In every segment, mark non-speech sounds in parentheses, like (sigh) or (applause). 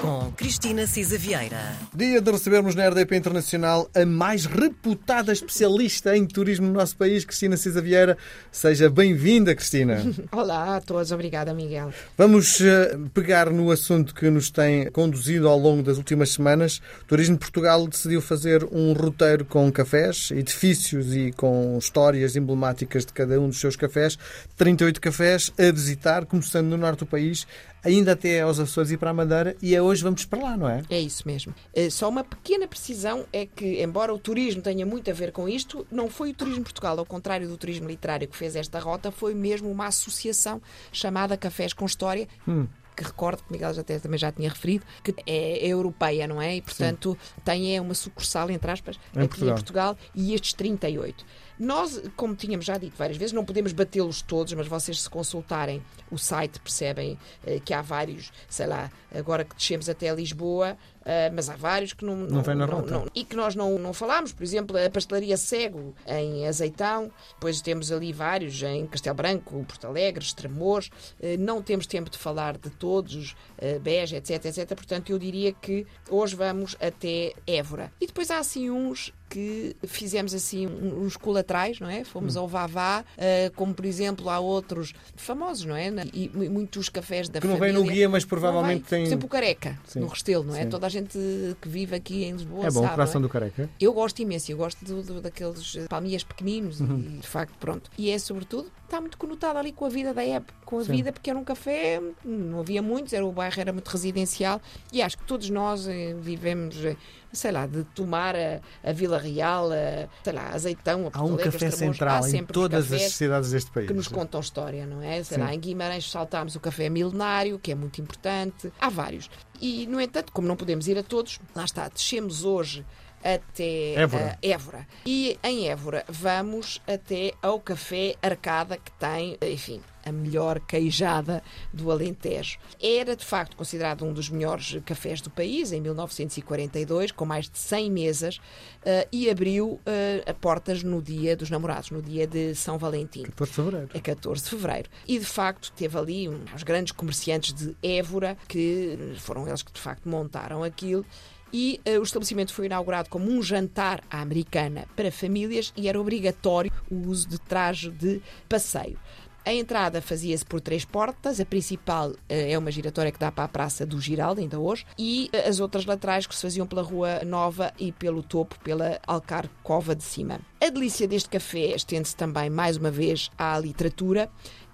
com Cristina Cisa Vieira. Dia de recebermos na RDP Internacional a mais reputada especialista em turismo no nosso país, Cristina Cisa Vieira. Seja bem-vinda, Cristina. (laughs) Olá a todos, obrigada, Miguel. Vamos eh, pegar no assunto que nos tem conduzido ao longo das últimas semanas. O Turismo Portugal decidiu fazer um roteiro com cafés, edifícios e com histórias emblemáticas de cada um dos seus cafés. 38 cafés a visitar, começando no norte do país, ainda até aos Açores e para a Madeira, e é hoje vamos para lá, não é? É isso mesmo. Eh, Só uma pequena precisão é que, embora o turismo tenha muito a ver com isto, não foi o Turismo Portugal, ao contrário do turismo literário que fez esta rota, foi mesmo uma associação chamada Cafés com História. Que recordo, que Miguel já até, também já tinha referido, que é europeia, não é? E, portanto, tem é uma sucursal, entre aspas, Em aqui Portugal. em Portugal e estes 38. Nós, como tínhamos já dito várias vezes, não podemos batê-los todos, mas vocês se consultarem o site percebem eh, que há vários, sei lá, agora que descemos até Lisboa, eh, mas há vários que não, Não vem na rota. e que nós não, não falámos. Por exemplo, a pastelaria Cego em Azeitão, depois temos ali vários em Castelo Branco, Porto Alegre, Estremoz. Eh, Não temos tempo de falar de todos, eh, Beja, etc, etc. Portanto, eu diria que hoje vamos até Évora. E depois há assim uns que fizemos assim uns colaterais, não é? Fomos ao Vavá, eh, como por exemplo há outros famosos, não é? E mu- muitos cafés da Que não família. vem no guia, mas Não provavelmente tem. Por exemplo, o Careca, Sim. no Restelo, não é? Sim. Toda a gente que vive aqui em Lisboa É bom, o sabe, coração não é? do careca. Eu gosto imenso, eu gosto do, do- daqueles eh, palmias pequeninos Uhum. e de facto, pronto. E é sobretudo, está muito conotado ali com a vida da época, com a Sim. vida, porque era um café, não havia muitos, era, o bairro era muito residencial e acho que todos nós eh, vivemos, eh, sei lá, de tomar a, a Vila Real, a, sei lá, Azeitão, a Há um Alegre, café central em todas as cidades deste país. que nos contam história, não é? Sei Sim. lá, em Guimarães saltámos o café milenário, que é muito importante. Há vários. E, no entanto, como não podemos ir a todos, lá está, descemos hoje até Évora. eh, Évora. E em Évora vamos até ao Café Arcada, que tem, enfim, a melhor queijada do Alentejo. Era, de facto, considerado um dos melhores cafés do país, em 1942, com mais de 100 mesas, eh, e abriu eh, a portas no dia dos namorados, no dia de São Valentim. 14 de fevereiro. A 14 de fevereiro. E de facto teve ali os grandes comerciantes de Évora, que foram eles que de facto montaram aquilo. E eh, o estabelecimento foi inaugurado como um jantar à americana para famílias e era obrigatório o uso de traje de passeio. A entrada fazia-se por três portas. A principal eh, é uma giratória que dá para a Praça do Giraldo, ainda hoje, e eh, as outras laterais que se faziam pela Rua Nova e pelo topo, pela Alcarcova de Cima. A delícia deste café estende-se também, mais uma vez, à literatura.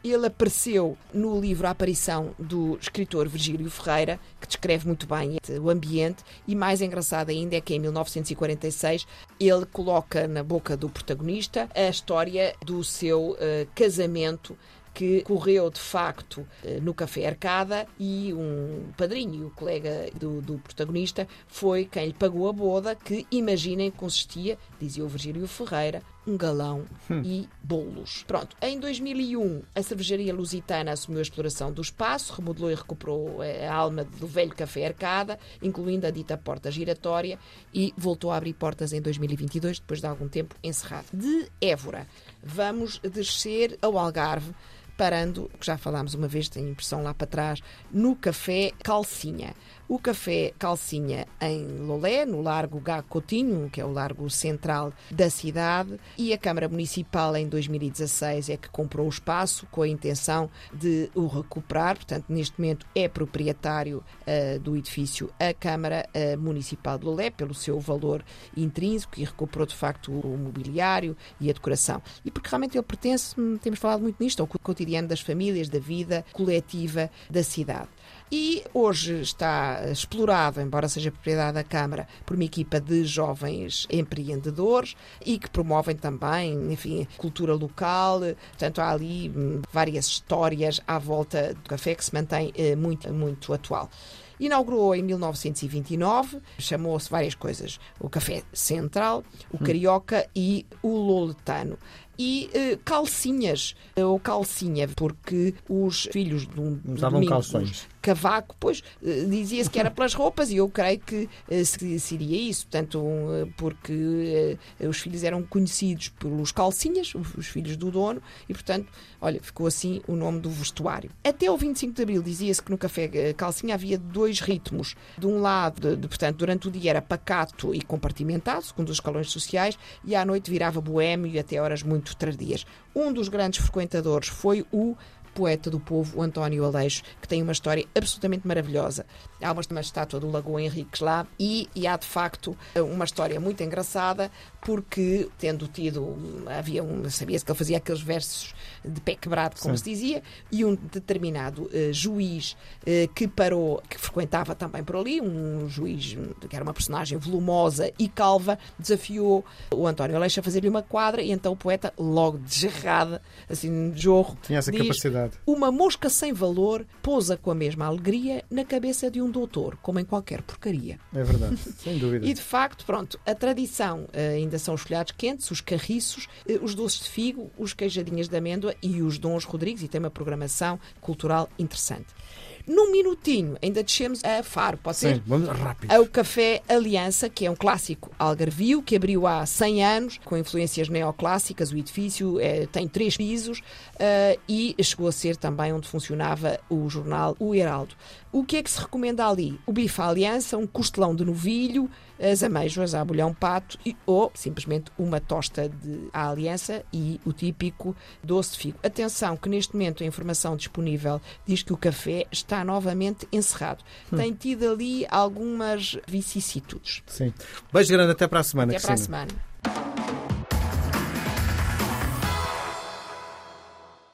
Ele apareceu no livro A Aparição do escritor Virgílio Ferreira, que descreve muito bem o ambiente, e mais engraçado ainda é que em 1946 ele coloca na boca do protagonista a história do seu eh, casamento que correu de facto eh, no Café Arcada e um padrinho, o colega do, do protagonista, foi quem lhe pagou a boda, que imaginem consistia, dizia o Virgílio Ferreira, um galão e bolos. Pronto, em 2001 a cervejaria lusitana assumiu a exploração do espaço, remodelou e recuperou eh, a alma do velho Café Arcada, incluindo a dita porta giratória e voltou a abrir portas em 2022, depois de algum tempo encerrado. De Évora, vamos descer ao Algarve, parando, que já falámos uma vez, tenho impressão lá para trás, no Café Calcinha. O Café Calcinha em Lolé, no Largo Gá Coutinho, que é o largo central da cidade, e a Câmara Municipal em 2016 é que comprou o espaço com a intenção de o recuperar. Portanto, neste momento é proprietário eh, do edifício a Câmara eh, Municipal de Lolé, pelo seu valor intrínseco e recuperou de facto o mobiliário e a decoração. E porque realmente ele pertence, hum, temos falado muito nisto, ao cotidiano das famílias, da vida coletiva da cidade. E hoje está explorado, embora seja propriedade da Câmara, por uma equipa de jovens empreendedores e que promovem também, enfim, cultura local. Portanto, há ali hum, várias histórias à volta do café que se mantém eh, muito, muito atual. Inaugurou em 1929, chamou-se várias coisas: o Café Central, o Carioca e o Loletano. E eh, calcinhas, eh, ou calcinha, porque os filhos de um Usavam domingo, calções. cavaco, pois eh, dizia-se que era (laughs) pelas roupas e eu creio que seria isso, portanto, um, porque os filhos eram conhecidos pelos calcinhas, os filhos do dono, e portanto, olha, ficou assim o nome do vestuário. Até o 25 de Abril dizia-se que no café calcinha havia dois ritmos. De um lado, de, portanto, durante o dia era pacato e compartimentado, segundo os escalões sociais, e à noite virava boêmio e até horas muito tardias. Um dos grandes frequentadores foi o poeta do povo, o António Aleixo, que tem uma história absolutamente maravilhosa. Há uma, uma estátua do Lagoa Henriques lá e, e há de facto uma história muito engraçada, porque tendo tido, havia um, sabia-se que ele fazia aqueles versos de pé quebrado, como Sim. se dizia, e um determinado uh, juiz uh, que parou, que frequentava também por ali, um juiz que era uma personagem volumosa e calva, desafiou o António Aleixo a fazer-lhe uma quadra e então o poeta, logo desgarrada, assim, de jorro, tinha essa diz, capacidade. Uma mosca sem valor pousa com a mesma alegria na cabeça de um doutor, como em qualquer porcaria. É verdade, sem dúvida. (laughs) E de facto, pronto, a tradição uh, ainda são os folhados quentes, os carriços, uh, os doces de figo, os queijadinhas de amêndoa e os dons Rodrigues, e tem uma programação cultural interessante. Num minutinho, ainda descemos a Faro, pode ser? Sim, vamos rápido. Ao Café Aliança, que é um clássico algarvio, que abriu há 100 anos, com influências neoclássicas. O edifício é, tem três pisos uh, e chegou a ser também onde funcionava o jornal O Heraldo. O que é que se recomenda ali? O bife à aliança, um costelão de novilho, as ameijoas a bolhão pato e, ou simplesmente uma tosta de à aliança e o típico doce de figo. Atenção que neste momento a informação disponível diz que o café está novamente encerrado. Hum. Tem tido ali algumas vicissitudes. Sim. Beijo grande até para a semana. Até para a semana.